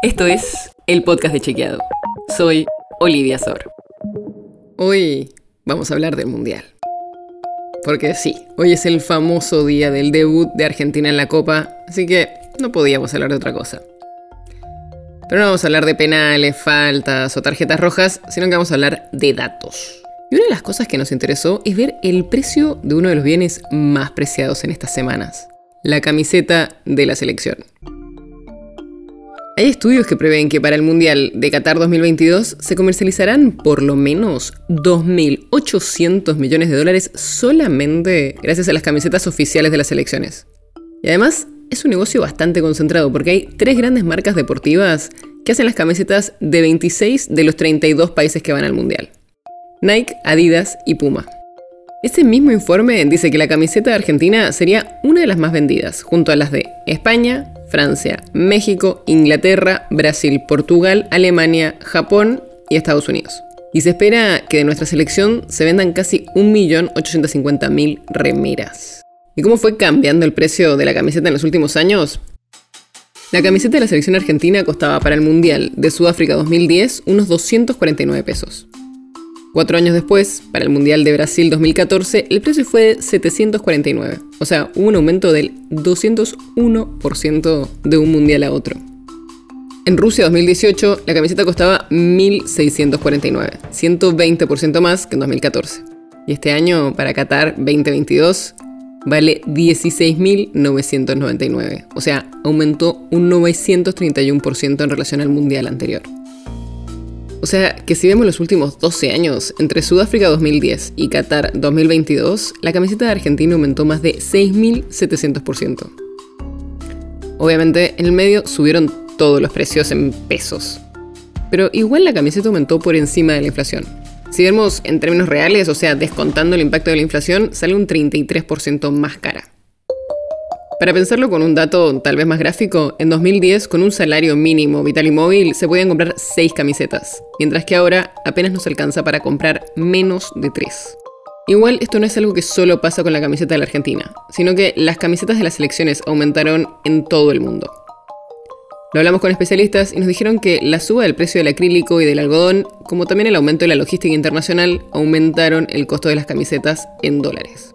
Esto es el podcast de Chequeado. Soy Olivia Sor. Hoy vamos a hablar del Mundial. Porque sí, hoy es el famoso día del debut de Argentina en la Copa, así que no podíamos hablar de otra cosa. Pero no vamos a hablar de penales, faltas o tarjetas rojas, sino que vamos a hablar de datos. Y una de las cosas que nos interesó es ver el precio de uno de los bienes más preciados en estas semanas, la camiseta de la selección. Hay estudios que prevén que para el Mundial de Qatar 2022 se comercializarán por lo menos 2.800 millones de dólares solamente gracias a las camisetas oficiales de las selecciones. Y además es un negocio bastante concentrado porque hay tres grandes marcas deportivas que hacen las camisetas de 26 de los 32 países que van al Mundial. Nike, Adidas y Puma. Este mismo informe dice que la camiseta de Argentina sería una de las más vendidas, junto a las de España, Francia, México, Inglaterra, Brasil, Portugal, Alemania, Japón y Estados Unidos. Y se espera que de nuestra selección se vendan casi 1.850.000 remeras. ¿Y cómo fue cambiando el precio de la camiseta en los últimos años? La camiseta de la selección argentina costaba para el Mundial de Sudáfrica 2010 unos 249 pesos. Cuatro años después, para el Mundial de Brasil 2014, el precio fue de 749. O sea, hubo un aumento del 201% de un Mundial a otro. En Rusia 2018, la camiseta costaba 1.649, 120% más que en 2014. Y este año, para Qatar 2022, vale 16.999. O sea, aumentó un 931% en relación al Mundial anterior. O sea, que si vemos los últimos 12 años, entre Sudáfrica 2010 y Qatar 2022, la camiseta de Argentina aumentó más de 6.700%. Obviamente, en el medio subieron todos los precios en pesos. Pero igual la camiseta aumentó por encima de la inflación. Si vemos en términos reales, o sea, descontando el impacto de la inflación, sale un 33% más cara. Para pensarlo con un dato tal vez más gráfico, en 2010 con un salario mínimo vital y móvil se podían comprar 6 camisetas, mientras que ahora apenas nos alcanza para comprar menos de 3. Igual esto no es algo que solo pasa con la camiseta de la Argentina, sino que las camisetas de las selecciones aumentaron en todo el mundo. Lo hablamos con especialistas y nos dijeron que la suba del precio del acrílico y del algodón, como también el aumento de la logística internacional, aumentaron el costo de las camisetas en dólares.